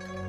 心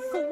慌